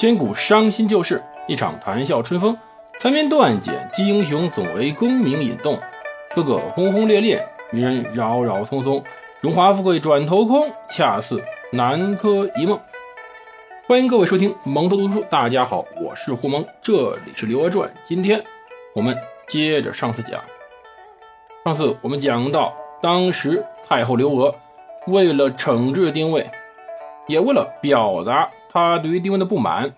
千古伤心旧事，一场谈笑春风。残篇断简记英雄，总为功名引动。个个轰轰烈烈，女人扰扰匆匆。荣华富贵转头空，恰似南柯一梦。欢迎各位收听蒙头读书，大家好，我是胡蒙，这里是《刘娥传》。今天我们接着上次讲，上次我们讲到，当时太后刘娥为了惩治丁谓，也为了表达他对于丁谓的不满，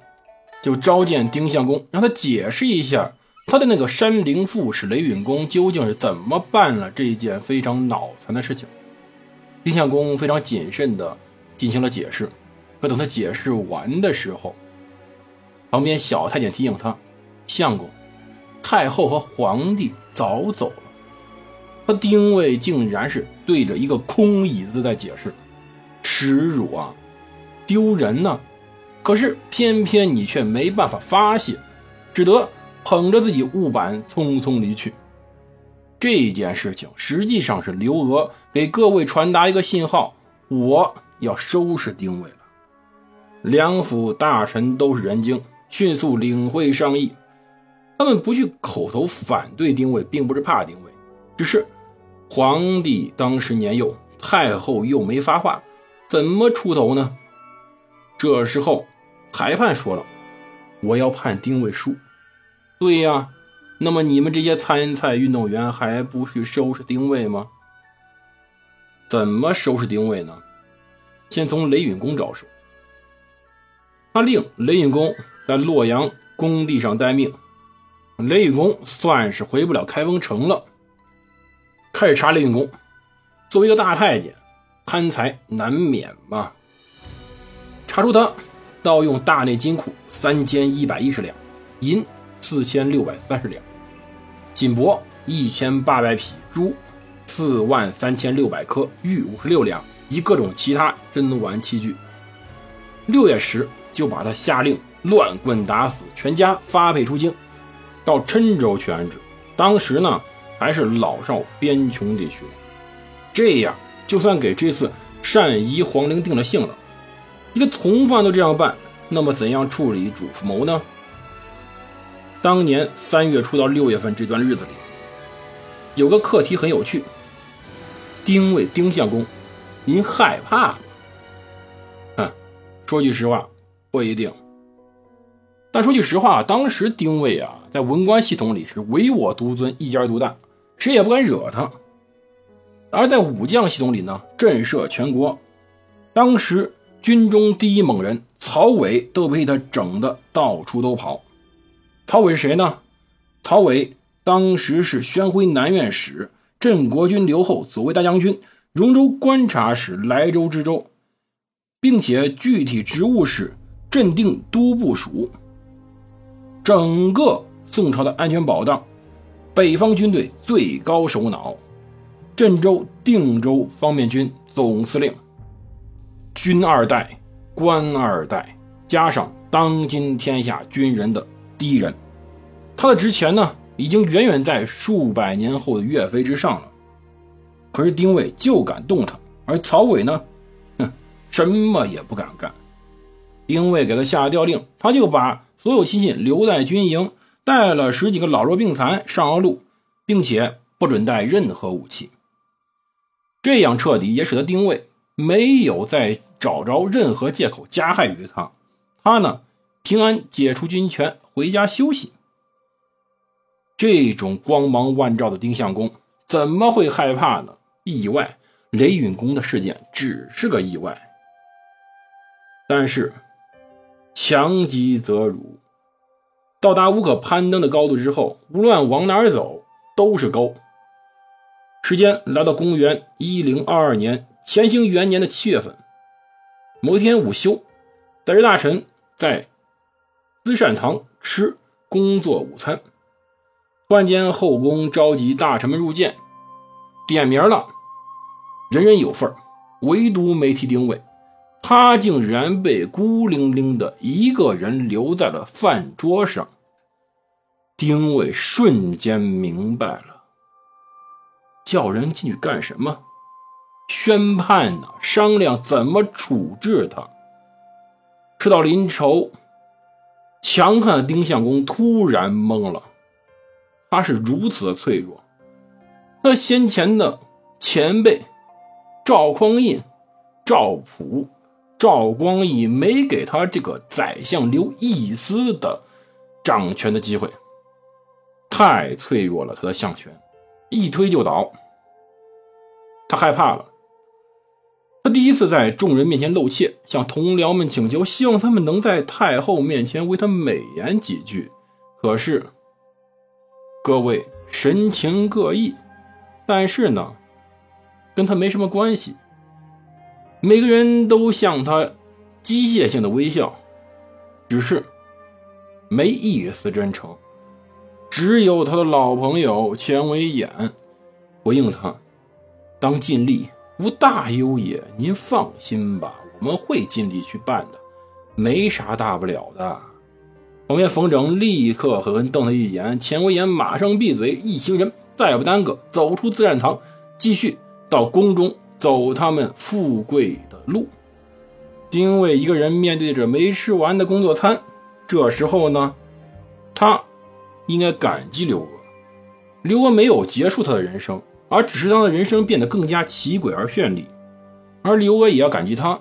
就召见丁相公，让他解释一下他的那个山灵副使雷允公究竟是怎么办了这件非常脑残的事情。丁相公非常谨慎地进行了解释，可等他解释完的时候，旁边小太监提醒他：“相公，太后和皇帝早走了。”他丁位竟然是对着一个空椅子在解释，耻辱啊，丢人呢！可是偏偏你却没办法发泄，只得捧着自己木板匆匆离去。这件事情实际上是刘娥给各位传达一个信号：我要收拾丁伟了。两府大臣都是人精，迅速领会上意。他们不去口头反对丁伟，并不是怕丁伟，只是皇帝当时年幼，太后又没发话，怎么出头呢？这时候裁判说了：“我要判丁位输。”对呀。那么你们这些参赛运动员还不去收拾丁位吗？怎么收拾丁位呢？先从雷允公着手。他令雷允公在洛阳工地上待命，雷允公算是回不了开封城了。开始查雷允公，作为一个大太监，贪财难免嘛。查出他盗用大内金库三千一百一十两，银四千六百三十两。锦帛一千八百匹，珠四万三千六百颗，玉五十六两，以各种其他珍玩器具。六月时，就把他下令乱棍打死，全家发配出京，到郴州去安置。当时呢，还是老少边穷地区。这样，就算给这次单仪皇陵定了性了。一个从犯都这样办，那么怎样处理主谋呢？当年三月初到六月份这段日子里，有个课题很有趣。丁谓丁相公，您害怕吗？嗯，说句实话，不一定。但说句实话，当时丁谓啊，在文官系统里是唯我独尊，一家独大，谁也不敢惹他。而在武将系统里呢，震慑全国。当时军中第一猛人曹伟都被他整的到处都跑。曹伟是谁呢？曹伟当时是宣徽南院使、镇国军留后左卫大将军、荣州观察使、莱州知州，并且具体职务是镇定都部署。整个宋朝的安全保障，北方军队最高首脑，镇州、定州方面军总司令，军二代、官二代，加上当今天下军人的第一人。他的职权呢，已经远远在数百年后的岳飞之上了。可是丁谓就敢动他，而曹伟呢，哼，什么也不敢干。丁谓给他下了调令，他就把所有亲信留在军营，带了十几个老弱病残上了路，并且不准带任何武器。这样彻底，也使得丁谓没有再找着任何借口加害于他。他呢，平安解除军权，回家休息。这种光芒万丈的丁相公怎么会害怕呢？意外，雷允公的事件只是个意外。但是，强极则辱，到达无可攀登的高度之后，无论往哪儿走都是沟。时间来到公元一零二二年乾兴元年的七月份，某天午休，在职大臣在资善堂吃工作午餐。突然间，后宫召集大臣们入见，点名了，人人有份唯独没提丁谓，他竟然被孤零零的一个人留在了饭桌上。丁伟瞬间明白了，叫人进去干什么？宣判呢？商量怎么处置他？事到临头，强悍的丁相公突然懵了，他是如此的脆弱。那先前的前辈赵匡胤、赵普、赵光义没给他这个宰相留一丝的掌权的机会，太脆弱了。他的相权一推就倒，他害怕了。第一次在众人面前露怯，向同僚们请求，希望他们能在太后面前为他美言几句。可是各位神情各异。但是呢，跟他没什么关系。每个人都向他机械性的微笑，只是没一丝真诚。只有他的老朋友钱维演回应他：“当尽力，无大忧也。您放心吧，我们会尽力去办的，没啥大不了的。”旁边冯整立刻狠狠瞪他一眼，钱维演马上闭嘴。一行人。再不耽搁，走出自然堂，继续到宫中走他们富贵的路。丁卫一个人面对着没吃完的工作餐，这时候呢，他应该感激刘娥。刘娥没有结束他的人生，而只是让他人生变得更加奇诡而绚丽。而刘娥也要感激他，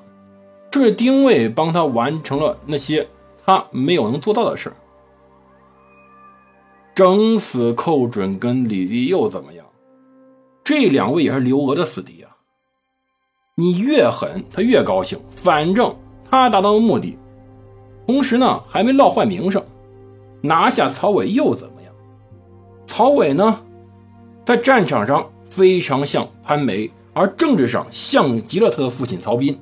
正是丁卫帮他完成了那些他没有能做到的事。整死寇准跟李立又怎么样？这两位也是刘娥的死敌啊！你越狠，他越高兴。反正他达到了目的，同时呢还没落坏名声。拿下曹伟又怎么样？曹伟呢，在战场上非常像潘梅，而政治上像极了他的父亲曹彬，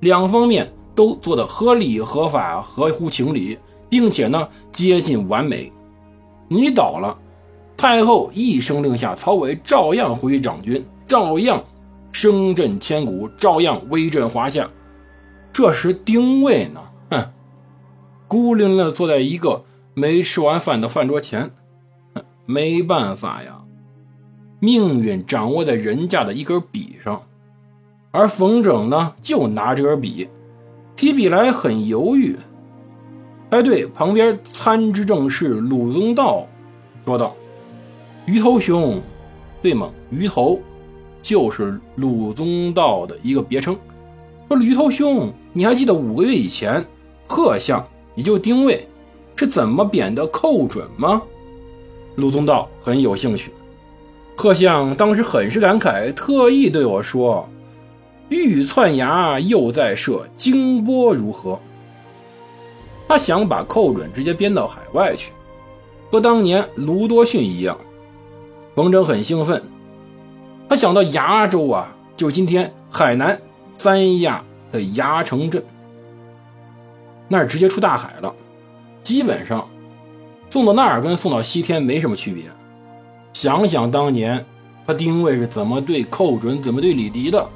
两方面都做得合理、合法、合乎情理，并且呢接近完美。你倒了，太后一声令下，曹伟照样回去掌军，照样声震千古，照样威震华夏。这时丁谓呢，哼，孤零零的坐在一个没吃完饭的饭桌前，没办法呀，命运掌握在人家的一根笔上，而冯整呢，就拿这根笔，提笔来很犹豫。哎，对，旁边参知政事鲁宗道说道：“鱼头兄，对吗？鱼头就是鲁宗道的一个别称。说鱼头兄，你还记得五个月以前，贺相也就丁谓是怎么贬的寇准吗？”鲁宗道很有兴趣。贺相当时很是感慨，特意对我说：“欲窜牙，又在设荆波，如何？”他想把寇准直接编到海外去，和当年卢多逊一样。冯整很兴奋，他想到崖州啊，就今天海南三亚的崖城镇，那儿直接出大海了，基本上送到那儿跟送到西天没什么区别。想想当年他丁谓是怎么对寇准，怎么对李迪的，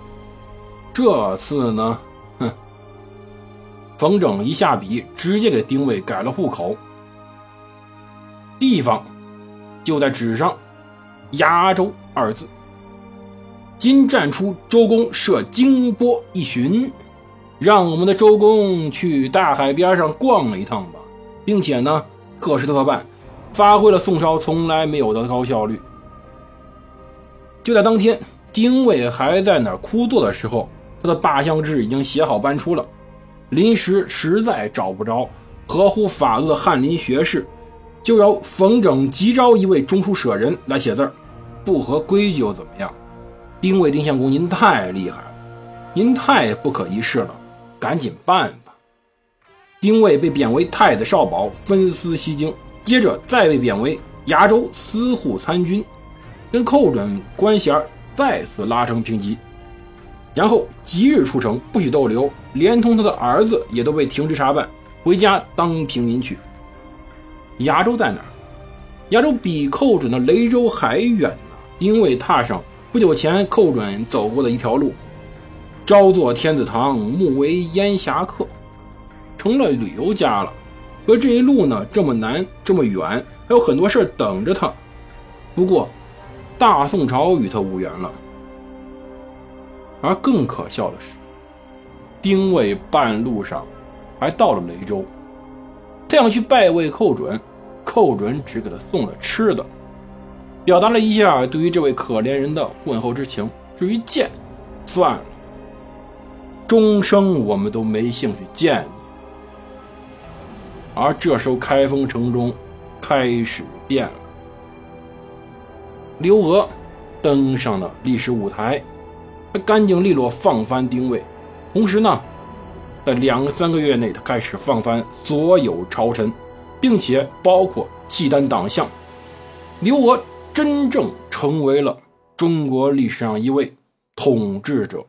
这次呢？哼冯整一下笔，直接给丁谓改了户口，地方就在纸上，崖州二字。今战出周公设荆波一巡，让我们的周公去大海边上逛了一趟吧，并且呢，特事特办，发挥了宋朝从来没有的高效率。就在当天，丁谓还在那儿枯坐的时候，他的罢相志已经写好搬出了。临时实在找不着合乎法度的翰林学士，就由冯整急召一位中书舍人来写字儿。不合规矩又怎么样？丁谓丁相公，您太厉害了，您太不可一世了，赶紧办吧。丁谓被贬为太子少保，分司西京，接着再被贬为崖州司户参军，跟寇准关系再次拉成平级。然后即日出城，不许逗留，连同他的儿子也都被停职查办，回家当平民去。崖州在哪儿？崖州比寇准的雷州还远呢。因为踏上不久前寇准走过的一条路，朝作天子堂，暮为烟霞客，成了旅游家了。可这一路呢，这么难，这么远，还有很多事等着他。不过，大宋朝与他无缘了。而更可笑的是，丁谓半路上还到了雷州。他想去拜会寇准，寇准只给他送了吃的，表达了一下对于这位可怜人的问候之情。至于见，算了，终生我们都没兴趣见你。而这时候，开封城中开始变了。刘娥登上了历史舞台，他干净利落放翻丁谓，同时呢，在两三个月内，他开始放翻所有朝臣，并且包括契丹党项。刘娥真正成为了中国历史上一位统治者。